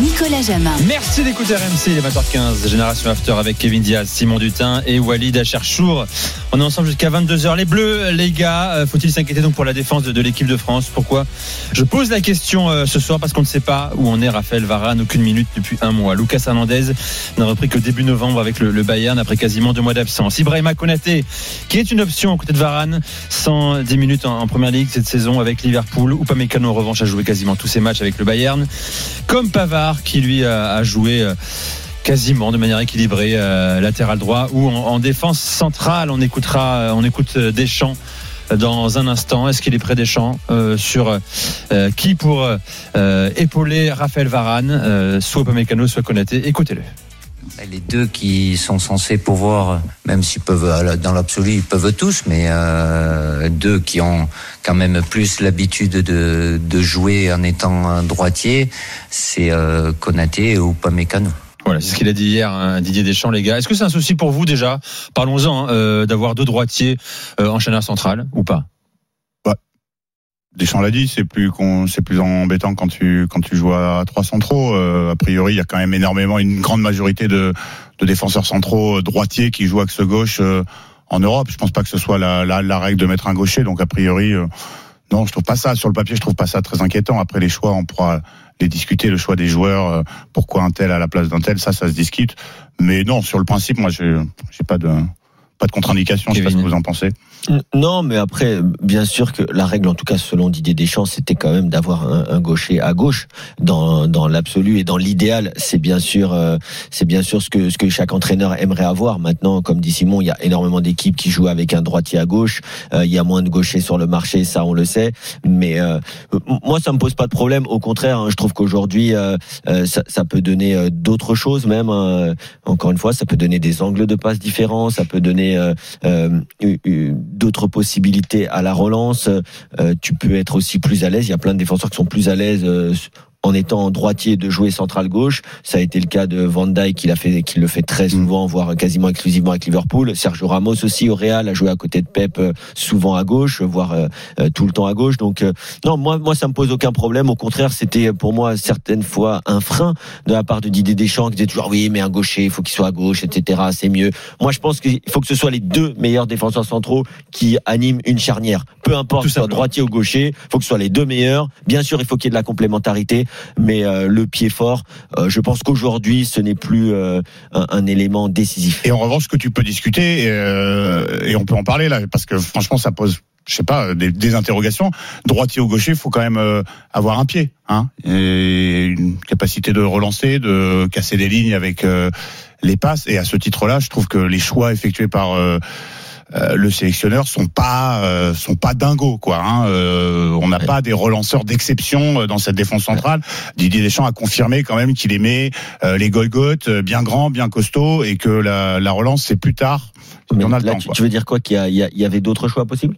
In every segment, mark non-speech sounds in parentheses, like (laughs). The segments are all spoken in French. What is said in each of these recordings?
Nicolas Jamin. Merci d'écouter RMC, il est 20h15, Génération After avec Kevin Diaz, Simon Dutin et Walid Acharchour. On est ensemble jusqu'à 22h. Les Bleus, les gars, euh, faut-il s'inquiéter donc pour la défense de, l'équipe de France? Pourquoi? Je pose la question euh, ce soir parce qu'on ne sait pas où en est Raphaël Varane, aucune minute depuis un mois. Lucas Hernandez n'a repris que début novembre avec le, Bayern après quasiment deux mois d'absence. Ibrahima Konaté, qui est une option aux côtés de Varane, 110 minutes en, première ligue cette saison avec Liverpool. Upamecano en revanche a joué quasiment tous ses matchs avec le Bayern. Comme Pavard qui lui a, joué euh, quasiment de manière équilibrée euh, latéral droit ou en, en défense centrale. On écoutera, euh, on écoute Deschamps dans un instant. Est-ce qu'il est près Deschamps euh, sur qui pour épauler Raphaël Varane, soit Upamecano, soit Konaté? Écoutez-le. Les deux qui sont censés pouvoir, même s'ils peuvent, euh, dans l'absolu, ils peuvent tous, mais euh, deux qui ont quand même plus l'habitude de, jouer en étant droitier, c'est euh, Konaté ou Pamecano. Voilà, c'est ce qu'il a dit hier, hein, Didier Deschamps, les gars. Est-ce que c'est un souci pour vous déjà? Parlons-en hein, euh, d'avoir deux droitiers euh, en chaîneur central ou pas? Deschamps l'a dit, c'est plus c'est plus embêtant quand tu quand tu joues à trois centraux. Euh, a priori, il y a quand même énormément, une grande majorité de, de défenseurs centraux euh, droitiers qui jouent axe gauche euh, en Europe. Je pense pas que ce soit la, la, la règle de mettre un gaucher. Donc a priori, euh, non, je trouve pas ça sur le papier. Je trouve pas ça très inquiétant. Après les choix, on pourra les discuter. Le choix des joueurs, euh, pourquoi un tel à la place d'un tel, ça, ça se discute. Mais non, sur le principe, moi, j'ai pas de pas de contre-indication. Je sais pas ce que vous en pensez. Non, mais après, bien sûr que la règle, en tout cas selon Didier Deschamps, c'était quand même d'avoir un, un gaucher à gauche dans, dans l'absolu et dans l'idéal. C'est bien sûr, euh, c'est bien sûr ce que ce que chaque entraîneur aimerait avoir. Maintenant, comme dit Simon, il y a énormément d'équipes qui jouent avec un droitier à gauche. Euh, il y a moins de gauchers sur le marché, ça on le sait. Mais euh, moi, ça me pose pas de problème. Au contraire, hein, je trouve qu'aujourd'hui, euh, euh, ça, ça peut donner euh, d'autres choses même. hein. Encore une fois, ça peut donner des angles de passe différents. Ça peut donner euh, euh, d'autres possibilités à la relance. Euh, tu peux être aussi plus à l'aise. Il y a plein de défenseurs qui sont plus à l'aise. En étant droitier de jouer central gauche, ça a été le cas de Van Dijk qui l'a fait, qui le fait très souvent, voire quasiment exclusivement avec Liverpool. Sergio Ramos aussi au Real a joué à côté de Pep euh, souvent à gauche, voire euh, euh, tout le temps à gauche. Donc non, moi, moi ça me pose aucun problème. Au contraire, c'était pour moi certaines fois un frein de la part de Didier Deschamps qui disait toujours oui, mais un gaucher, il faut qu'il soit à gauche, etc. C'est mieux. Moi, je pense qu'il faut que ce soit les deux meilleurs défenseurs centraux qui animent une charnière. Peu importe soit droitier ou gaucher, il faut que ce soit les deux meilleurs. Bien sûr, il faut qu'il y ait de la complémentarité, mais euh, le pied fort, euh, je pense qu'aujourd'hui, ce n'est plus euh, un, élément décisif. Et en revanche, ce que tu peux discuter, et on peut en parler là, parce que franchement, ça pose, je sais pas, des, interrogations. Droitier ou gaucher, il faut quand même avoir un pied, hein, et une capacité de relancer, de casser des lignes avec les passes. Et à ce titre-là, je trouve que les choix effectués par euh, le sélectionneur sont pas euh, sont pas dingos quoi. Hein. Euh, on n'a Ouais. pas des relanceurs d'exception euh, dans cette défense centrale. Didier Deschamps a confirmé quand même qu'il aimait euh, les Golgoth euh, bien grands, bien costauds et que la, la relance c'est plus tard. Mais on a le temps, tu, quoi. tu veux dire quoi Qu'il y, a- il y, a- il y avait d'autres choix possibles?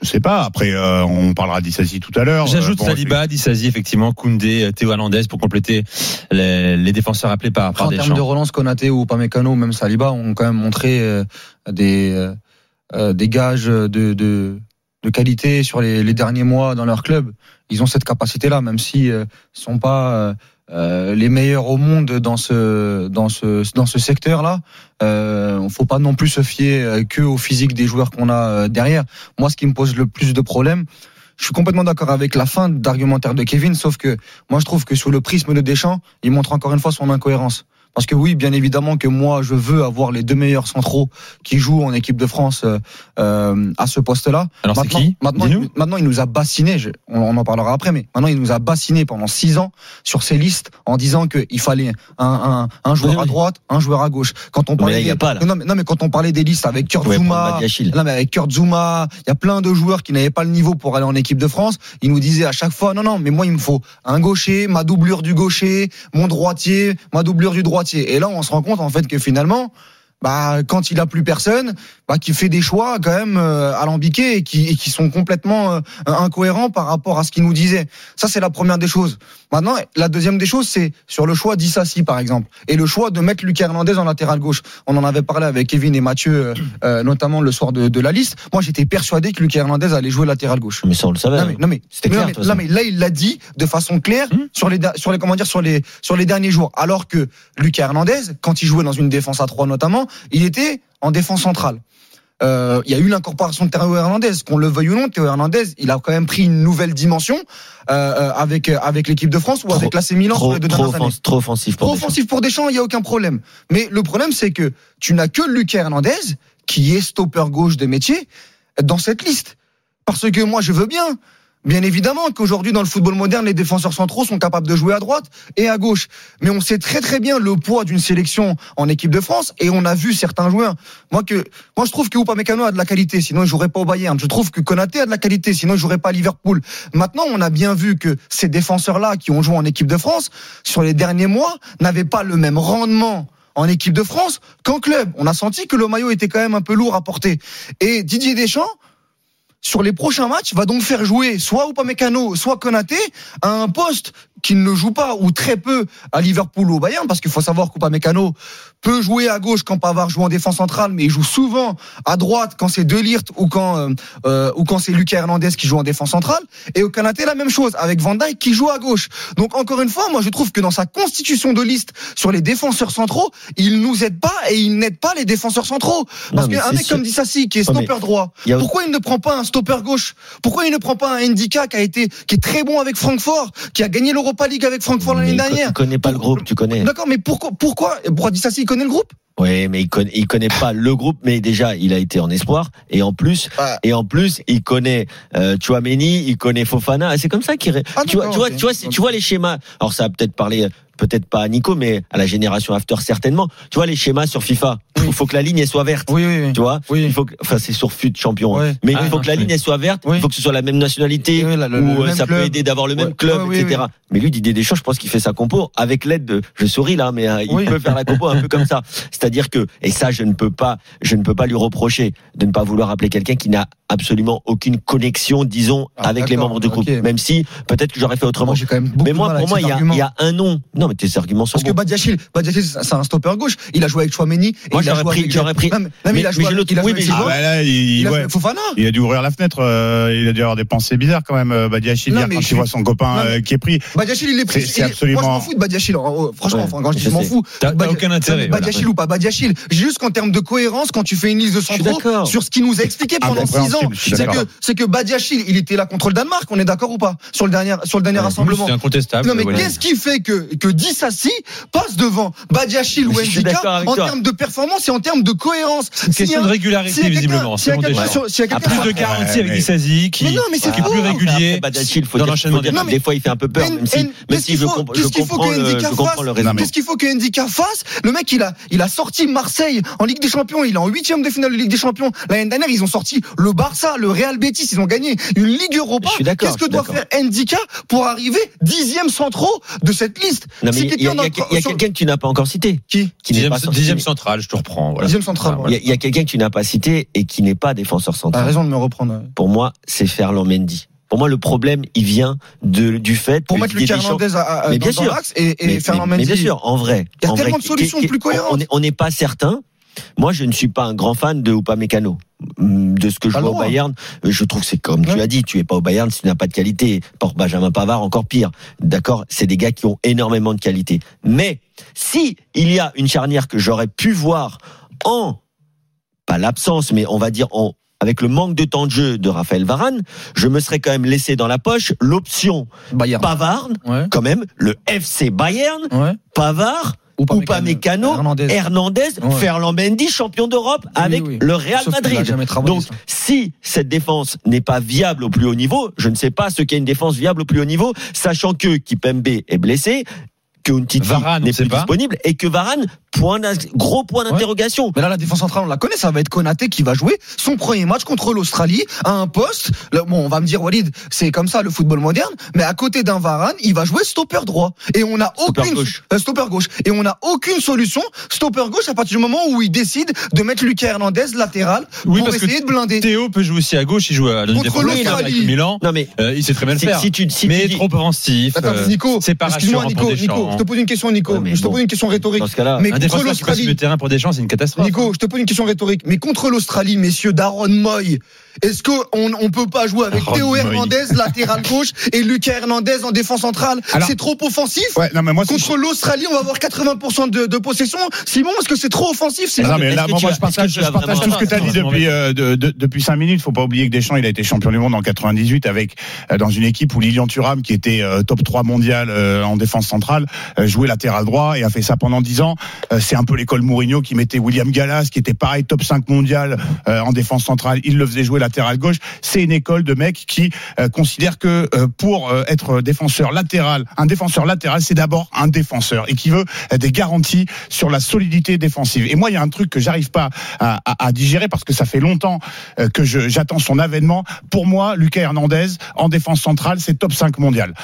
Je sais pas. Après, euh, on parlera d'Issassi tout à l'heure. J'ajoute Euh, bon, Saliba, Dissazi, effectivement, Koundé, Théo Hernandez pour compléter les, les défenseurs appelés par, Après, par en termes de relance, Konaté ou Pamecano, même Saliba, ont quand même montré euh, des, euh, des gages de, de, de qualité sur les, les derniers mois dans leur club. Ils ont cette capacité-là, même si euh, sont pas euh, euh, les meilleurs au monde dans ce dans ce dans ce secteur-là. Euh, faut pas non plus se fier euh, que au physique des joueurs qu'on a euh, derrière. Moi, ce qui me pose le plus de problèmes. Je suis complètement d'accord avec la fin d'argumentaire de Kevin, sauf que moi je trouve que sous le prisme de Deschamps, il montre encore une fois son incohérence. Parce que oui, bien évidemment que moi, je veux avoir les deux meilleurs centraux qui jouent en équipe de France euh, euh, à ce poste-là. Alors c'est Maintenant, qui maintenant, il, maintenant, il nous a bassiné. je- on, on en parlera après, mais maintenant, il nous a bassiné pendant six ans sur ses listes en disant qu'il fallait un, un, un joueur Oui, à oui. droite, un joueur à gauche. Quand on Mais parlait, là, il y a des- pas, là. non, mais, non, mais quand on parlait des listes avec Kurt Badiachil. non, mais avec Kurt il y a plein de joueurs qui n'avaient pas le niveau pour aller en équipe de France. Ils nous disaient à chaque fois, non, non, mais moi, il me faut un gaucher, ma doublure du gaucher, mon droitier, ma doublure du droitier. Et là, on se rend compte, en fait, que finalement, bah quand il a plus personne, bah qui fait des choix quand même euh, alambiqués et qui, et qui sont complètement euh, incohérents par rapport à ce qu'il nous disait. Ça c'est la première des choses. Maintenant, la deuxième des choses, c'est sur le choix d'Issassi par exemple et le choix de mettre Lucas Hernandez en latéral gauche. On en avait parlé avec Kevin et Mathieu, euh, euh, notamment le soir de, de la liste. Moi, j'étais persuadé que Lucas Hernandez allait jouer latéral gauche. Mais ça, on le savait. Non mais, non mais, C'était clair, non, mais là il l'a dit de façon claire Hmm. sur les sur les comment dire sur les sur les derniers jours. Alors que Lucas Hernandez, quand il jouait dans une défense à 3 notamment, il était en défense centrale. Euh, il y a eu l'incorporation de Théo Hernandez, qu'on le veuille ou non. Théo Hernandez, il a quand même pris une nouvelle dimension euh, euh, avec avec l'équipe de France ou Trop- avec l'AC Milan Trop, deux trop, offens- trop offensif pour Trop Deschamps. offensif pour Deschamps, il y a aucun problème. Mais le problème, c'est que tu n'as que Lucas Hernandez qui est stopper gauche de métier dans cette liste. Parce que moi, je veux bien. Bien évidemment qu'aujourd'hui, dans le football moderne, les défenseurs centraux sont capables de jouer à droite et à gauche. Mais on sait très très bien le poids d'une sélection en équipe de France et on a vu certains joueurs. Moi que, moi je trouve que Upamecano a de la qualité, sinon il jouerait pas au Bayern. Je trouve que Konaté a de la qualité, sinon il jouerait pas à Liverpool. Maintenant, on a bien vu que ces défenseurs-là qui ont joué en équipe de France sur les derniers mois n'avaient pas le même rendement en équipe de France qu'en club. On a senti que le maillot était quand même un peu lourd à porter. Et Didier Deschamps, sur les prochains matchs, va donc faire jouer soit Upamecano, soit Konaté à un poste qu'il ne joue pas ou très peu à Liverpool ou au Bayern, parce qu'il faut savoir qu'Upamecano peut jouer à gauche quand Pavard joue en défense centrale, mais il joue souvent à droite quand c'est De Ligt ou quand euh, euh, ou quand c'est Lucas Hernandez qui joue en défense centrale. Et au Konaté la même chose avec Van Dijk qui joue à gauche. Donc encore une fois, moi je trouve que dans sa constitution de liste sur les défenseurs centraux, il nous aide pas et il n'aide pas les défenseurs centraux. Parce qu'un mec sûr. comme Dissassi qui est stopper droit, a- pourquoi il ne prend pas un stopper gauche? Pourquoi il ne prend pas un Ndika qui a été qui est très bon avec Francfort, qui a gagné l'Europa League avec Francfort l'année dernière? Tu connais pas le groupe, tu connais. D'accord, mais pourquoi pourquoi pourquoi Dissassi connaît le groupe? Oui, mais il connaît, il connaît pas le groupe, mais déjà il a été en espoir et en plus, Ah. et en plus il connaît euh, Chouameni, il connaît Fofana. C'est comme ça qu'il. Ah, tu vois, tu vois, tu vois, tu vois les schémas. Alors ça va peut-être parler, peut-être pas à Nico, mais à la génération after certainement. Tu vois les schémas sur FIFA. Il faut que la ligne elle soit verte. Oui oui oui. Tu vois, Oui. il faut que, enfin c'est sur FUT champion, mais Ah, il faut non, que la ligne elle soit verte. Oui. Il faut que ce soit la même nationalité la- ou euh, ça peut aider d'avoir le même Ouais. club, Ouais, oui, etc. Mais lui Didier Deschamps, je pense qu'il fait sa compo avec l'aide de. Je souris là, mais euh, il Oui. peut faire la compo un peu comme ça. (laughs) C'est-à-dire que et ça je ne peux pas, je ne peux pas lui reprocher de ne pas vouloir appeler quelqu'un qui n'a absolument aucune connexion, disons, Ah, avec les membres du groupe. Même si peut-être que j'aurais fait autrement. Moi quand même mais moi, pour moi, il y a, y un nom. Non, mais tes arguments sont Parce que. Badiachil, Badiachil, c'est un stopper gauche. Il a joué avec Chouameni. et Moi, il a j'aurais joué pris- avec- j'aurais pris- Non, mais, il a joué j'ai avec, l'autre- il a oui, joué avec mais ses Ah là, il, Il a ouais. joué avec Fofana. Il a dû ouvrir la fenêtre. euh, il a dû avoir des pensées bizarres quand même. euh, Badiachil Non, hier mais quand il voit son copain euh, qui est pris. Badiachil, il est pris. C'est- absolument- Moi, je m'en fous de Badiachil. Franchement, quand je dis je m'en fous. T'as- aucun intérêt. Badiachil ou pas Badiachil. Juste qu'en termes de cohérence, quand tu fais une liste de centraux sur ce qu'il nous a expliqué pendant six ans, c'est que, c'est que Badiachil, il était là contre le Danemark. On est d'accord ou pas? Sur le dernier, sur le dernier Ouais, rassemblement. C'est incontestable. Non mais voilà. qu'est-ce qui fait que que Dissassi passe devant Badiachil ou Ndika en termes de performance et en termes de cohérence? C'est une question de régularité, visiblement. S'il y a quelqu'un plus de garantie avec Dissasi, qui, est plus régulier. Badiachil, faut dans dire, des que matchs. des fois il fait un peu peur, même si, même qu'est-ce si qu'il je, comprends que le, raisonnement. Qu'est-ce qu'il faut que Ndika fasse? Le mec, il a, il a sorti Marseille en Ligue des Champions. Il est en huitième de finale de Ligue des Champions. L'année dernière, ils ont sorti le Barça, le Real Betis. Ils ont gagné une Ligue Europa. Je suis d'accord, Qu'est-ce que doit faire Ndika pour arriver dixième centraux de cette liste? Si il y a, quelqu'un il y a sur- quelqu'un que tu n'as pas encore cité. Qui? Qui Dixième, pas dixième central, je te reprends. Voilà. Dixième central. Ah, Il y a, quelqu'un que tu n'as pas cité et qui n'est pas défenseur T'as central. raison de me reprendre. Pour moi, c'est Ferland Mendy. Pour moi, le problème, il vient de, du fait Pour que mettre Lucas Hernandez à, à- Mais dans, bien dans sûr. l'axe et, et mais, Fernand mais- mais Mendy. bien sûr, en vrai. Il y a en vrai, tellement de solutions plus cohérentes. On n'est on n'est pas certain. Moi, je ne suis pas un grand fan de Upamecano. Hum, De ce que je Pas le vois au. Bayern, je trouve que c'est comme tu Ouais. as dit, tu es pas au Bayern si tu n'as pas de qualité. Pour Benjamin Pavard, encore pire. D'accord, c'est des gars qui ont énormément de qualité. Mais si il y a une charnière que j'aurais pu voir en pas l'absence, mais on va dire en avec le manque de temps de jeu de Raphaël Varane, je me serais quand même laissé dans la poche l'option Bayern. Pavard, Ouais. quand même, le FC Bayern, Ouais. Pavard, Upamecano, Upamecano, Hernandez. Hernandez, Ouais. Ferland Mendy, champion d'Europe avec oui. le Real Sauf Madrid. Donc, si cette défense n'est pas viable au plus haut niveau, je ne sais pas ce qu'est une défense viable au plus haut niveau, sachant que Kipembe est blessé, que Umtiti n'est plus pas. disponible et que Varane, point gros point d'interrogation. Mais là, la défense centrale, on la connaît, ça va être Konaté qui va jouer son premier match contre l'Australie à un poste. Là, bon, on va me dire, Walid, c'est comme ça le football moderne, mais à côté d'un Varane, il va jouer stopper droit. Et on a Stopper gauche. euh, stopper gauche. Et on n'a aucune solution stopper gauche à partir du moment où il décide de mettre Lucas Hernandez latéral Oui, pour parce que essayer de blinder. Théo peut jouer aussi à gauche, il joue à Contre l'Australie. Milan. Non mais Euh, il sait très bien le faire. si tu, si tu mais dis- trop offensif. Attends, euh, Nico, excuse-moi, Nico, te pose une question, Nico. Ouais, je te bon. pose une question rhétorique. dans ce cas-là, Mais Un contre l'Australie, le terrain pour Deschamps, c'est une catastrophe. Nico, je te pose une question rhétorique. Mais contre l'Australie, messieurs, Darren Moy, est-ce qu'on on peut pas jouer avec Darren Théo. Hernandez, latéral gauche, et Lucas Hernandez en défense centrale? C'est trop offensif Ouais, non, mais moi, Contre l'Australie, on va avoir 80% de, de possession. Simon, est-ce que c'est trop offensif Ah Simon non, mais là, moi, je partage, je partage tout ce que tu as dit depuis, euh, de- de- depuis 5 minutes. Faut pas oublier que Deschamps, il a été champion du monde en 98 avec, euh, dans une équipe où Lilian Thuram, qui était euh, top 3 mondial euh, en défense centrale, euh, jouait latéral droit et a fait ça pendant 10 ans. Euh, c'est un peu l'école Mourinho qui mettait William Gallas, qui était pareil top 5 mondial euh, en défense centrale. Il le faisait jouer latéral gauche. C'est une école de mecs qui euh, considèrent que euh, pour euh, être défenseur latéral, un défenseur latéral, c'est d'abord un défenseur et qui veut euh, des garanties sur la solidité défensive. Et moi, il y a un truc que j'arrive pas à, digérer parce que ça fait longtemps que j'attends son avènement. Pour moi, Lucas Hernandez en défense centrale, c'est top 5 mondial.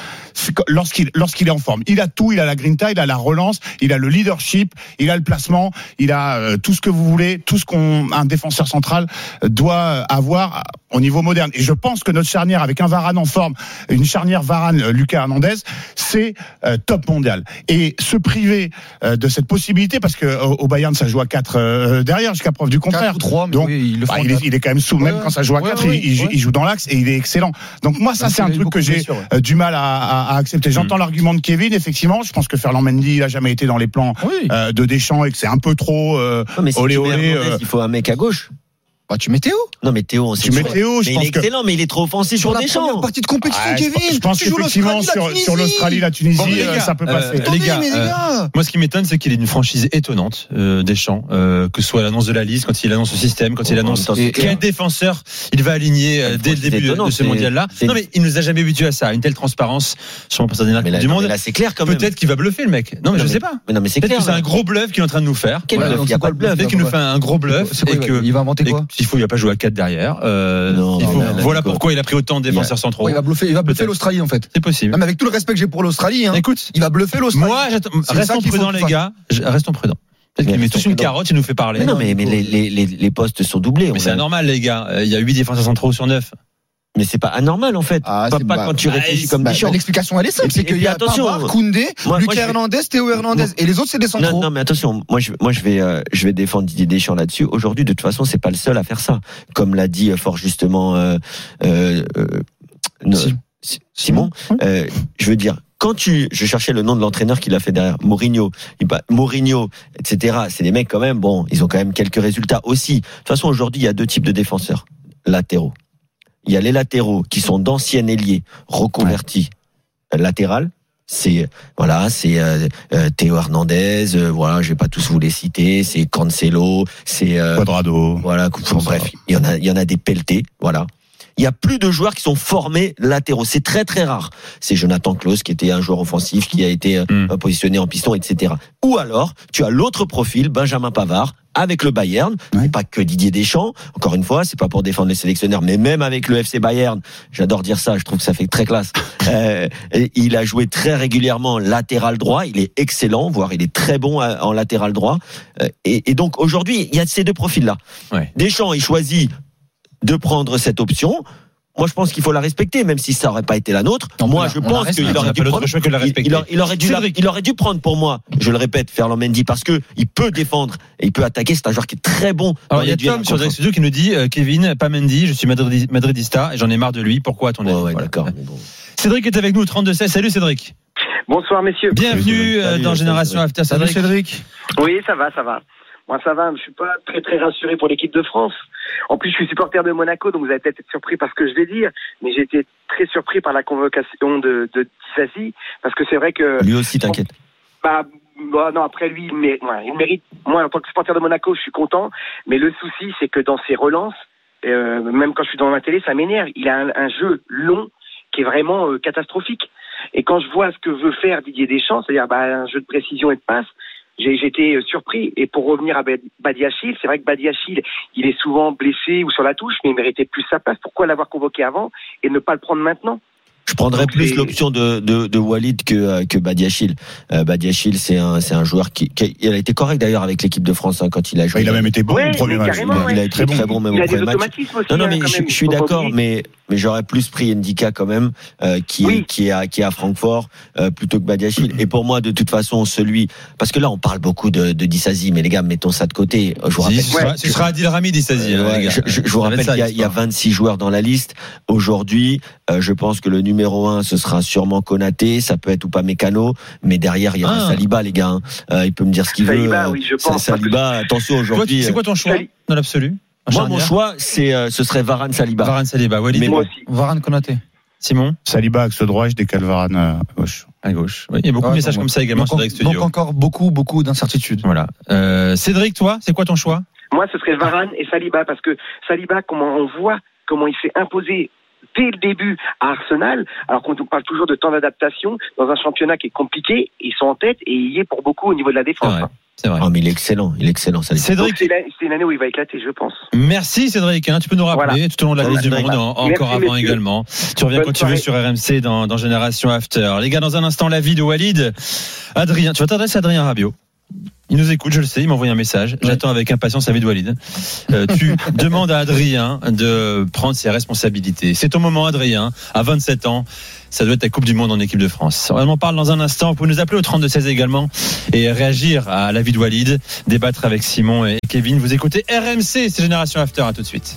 Lorsqu'il lorsqu'il est en forme, il a tout, il a la grinta, il a la relance, il a le leadership, il a le placement, il a tout ce que vous voulez, tout ce qu'on un défenseur central doit avoir au niveau moderne. Et je pense que notre charnière avec un Varane en forme, une charnière Varane euh, Lucas Hernandez, c'est euh, top mondial. Et se priver euh, de cette possibilité parce que au, au Bayern ça joue à 4 derrière jusqu'à preuve du contraire. 4 ou 3, mais Donc, oui, il le Bah, fera en il, est, quatre. il est quand même sous, Ouais, même quand ça joue à ouais, 4, ouais, il, il joue- ouais. il joue dans l'axe et il est excellent. Donc moi, ça, Même c'est un truc que j'ai euh, du mal à, à- à accepter. J'entends l'argument de Kevin, effectivement. Je pense que Ferland Mendy, il a jamais été dans les plans Oui. euh, de Deschamps et que c'est un peu trop euh, Non, mais si olé olé. Hernandez, euh, il faut un mec à gauche. Bah, tu mets Théo? Non mais Théo, on sait tu mets sur- Théo, je mais il est que. excellent, mais il est trop offensif Sur la première Deschamps. partie de compétition, pense- Kevin. je pense qu'effectivement, sur, sur l'Australie, la Tunisie, Bon, les euh, gars, ça peut euh, passer. les gars, euh, gars. Moi, ce qui m'étonne, c'est qu'il ait une franchise étonnante, euh, Deschamps, euh, que ce soit l'annonce de la liste, quand il annonce le système, quand il Oh, annonce temps, quel clair. défenseur il va aligner euh, dès le début de- ce mondial-là. Non, mais il nous a jamais habitué à ça, à une telle transparence sur Coupe là, du Monde. là, c'est clair quand même. Peut-être qu'il va bluffer le mec. Non, mais je sais pas. Mais non, mais c'est Peut-être clair. que c'est un gros bluff qu'il est en train de nous faire. Quel bluff Il y a c'est pas quoi de le bluff. bluff Peut-être qu'il nous fait un gros bluff C'est il va- que il va inventer quoi qu'il faut, il va pas jouer à 4 derrière. Euh, Non, il faut- non, non, voilà pourquoi il a pris autant de défenseurs centraux. Ouais, il va bluffer, il va bluffer l'Australie en fait. C'est possible. Non, mais avec tout le respect que j'ai pour l'Australie, hein, Écoute, il va bluffer l'Australie. moi, restons prudents, les gars. Restons prudents. Peut-être qu'il met tous une carotte, il nous fait parler. Mais non, mais, mais les, les, les, les postes sont doublés. Mais c'est anormal, les gars. Euh, Il y a 8 défenseurs centraux sur 9. Mais c'est pas anormal en fait. Ah, pas c'est- pas bah, quand tu bah, réfléchis c'est- comme bah, Deschamps. L'explication elle est simple, c'est qu'il y a attention, Pavard, Koundé, moi, Lucas vais- Hernandez, Théo Hernandez et les autres c'est des Non, centraux. non, mais attention, moi je, moi je vais, euh, je vais défendre Didier Deschamps là-dessus. Aujourd'hui, de toute façon, c'est pas le seul à faire ça. Comme l'a dit euh, fort justement euh, euh, euh, no- Si- Si- Simon. euh, je veux dire, quand tu, je cherchais le nom de l'entraîneur qui l'a fait derrière, Mourinho, il- bah, Mourinho, etc. C'est des mecs quand même. Bon, ils ont quand même quelques résultats aussi. De toute façon, aujourd'hui, il y a deux types de défenseurs latéraux. Il y a les latéraux qui sont d'anciens ailiers reconvertis euh, latéral. C'est voilà, c'est euh, euh, Théo Hernandez. euh, voilà, je vais pas tous vous les citer. C'est Cancelo. C'est euh, Quadrado. voilà. enfin, ça. bref, il y en a, il y en a des pelletés. Voilà. Il y a plus de joueurs qui sont formés latéraux. C'est très très rare. C'est Jonathan Klaus qui était un joueur offensif, qui a été euh, Mm. positionné en piston, etc. Ou alors, tu as l'autre profil, Benjamin Pavard, avec le Bayern. Ouais. C'est pas que Didier Deschamps. Encore une fois, c'est pas pour défendre les sélectionneurs, mais même avec le FC Bayern, j'adore dire ça. Je trouve que ça fait très classe. (laughs) Euh, et il a joué très régulièrement latéral droit. Il est excellent, voire il est très bon à- en latéral droit. Euh, et, et donc aujourd'hui, il y a ces deux profils-là. Ouais. Deschamps, il choisit de prendre cette option. Moi, je pense qu'il faut la respecter, même si ça aurait pas été la nôtre. Moi, la- je pense qu'il aurait dû prendre. Il, aurait, il aurait dû la- Cédric. il aurait dû prendre pour moi, je le répète, Ferland Mendy, parce que il peut défendre et il peut attaquer. C'est un joueur qui est très bon. Alors, il y a Tom sur Studio qui nous dit euh, Kevin, pas Mendy, je suis madridi- madridista et j'en ai marre de lui. Pourquoi à ton un. avis? Ouais, ouais, Voilà. d'accord. mais bon. Cédric est avec nous, 32-16. Salut Cédric. Bonsoir messieurs. Bienvenue euh, Salut, dans Génération Cédric. After. Salut Cédric. Cédric. Oui, ça va, ça va. Moi, ça va. Je suis pas très très rassuré pour l'équipe de France. En plus, je suis supporter de Monaco, donc vous allez peut-être être surpris par ce que je vais dire, mais j'ai été très surpris par la convocation de, de parce que c'est vrai que Lui aussi, t'inquiète. bah, bah, non, après lui, il mérite, ouais, il mérite. Moi, en tant que supporter de Monaco, je suis content, mais le souci, c'est que dans ses relances, euh, même quand je suis dans la télé, ça m'énerve. Il a un, un jeu long qui est vraiment euh, catastrophique. Et quand je vois ce que veut faire Didier Deschamps, c'est-à-dire bah, un jeu de précision et de passe, j'ai j'étais euh, surpris. Et pour revenir à Bad- Badiachil, c'est vrai que Badiachil, il est souvent blessé ou sur la touche, mais il méritait plus sa place. Pourquoi l'avoir convoqué avant et ne pas le prendre maintenant? Je prendrais plus l'option de, de, de Walid que, euh, que Badiachil. Euh, Badiachil, c'est un, c'est un joueur qui, qui- il a été correct d'ailleurs avec l'équipe de France hein, quand il a joué. il a même été bon Ouais, au premier match. il, a- il a ouais. été très bon, même Il au a des premier match. automatismes aussi. Non, non, hein, mais je, je suis d'accord, mais, mais j'aurais plus pris Ndika quand même, euh, qui, Oui. est, qui, est à, qui est à Francfort, euh, plutôt que Badiachil. Et pour moi, de toute façon, celui, parce que là, on parle beaucoup de, de Disasi, mais les gars, mettons ça de côté. Je vous rappelle. Si, ce sera, ce sera Adil Rami, dit Sazi. Euh, hein, ouais, je, je- je vous rappelle qu'il y, a- il y a l'histoire. 26 joueurs dans la liste. Aujourd'hui, euh, je pense que le numéro 1, ce sera sûrement Konaté, ça peut être ou pas Mécano, mais derrière, il y aura Ah. Saliba, les gars. hein. Euh, il peut me dire ce qu'il veut. Saliba, oui, je pense. Saliba, attention aujourd'hui. C'est quoi ton choix dans l'absolu? Moi, mon choix, c'est, euh, ce serait Varane Saliba. Varane Saliba, Walid. Mais Moi aussi. Varane Konaté. Simon Saliba axe droit, je décale Varane euh, à gauche. à gauche. Oui, il y a beaucoup de Ouais, messages comme ça également donc, sur Direct Studio. donc encore beaucoup, beaucoup d'incertitudes. Voilà. Euh, Cédric, toi, c'est quoi ton choix? Moi, ce serait Varane et Saliba, parce que Saliba, comment on voit comment il s'est imposé dès le début à Arsenal, alors qu'on nous parle toujours de temps d'adaptation dans un championnat qui est compliqué, ils sont en tête et il y est pour beaucoup au niveau de la défense. hein. C'est vrai. Oh, mais il est excellent, il est excellent, Cédric, c'est une année où il va éclater, je pense. merci Cédric. hein. tu peux nous rappeler Voilà. tout au long de la Coupe du. Monde, en- Merci, encore avant messieurs. également. Tu reviens Bonne quand tu veux sur RMC dans, dans Génération After. Les gars, dans un instant, la vie de Walid. Adrien, tu vas t'adresser à Adrien Rabiot. Il nous écoute, je le sais, il m'a envoyé un message. J'attends avec impatience la vie de Walid. Euh, tu (laughs) demandes à Adrien de prendre ses responsabilités. C'est ton moment, Adrien, à 27 ans. Ça doit être ta Coupe du Monde en équipe de France. On en parle dans un instant. Vous pouvez nous appeler au 32-16 également et réagir à la vie de Walid, débattre avec Simon et Kevin. Vous écoutez RMC, c'est Génération After. À tout de suite.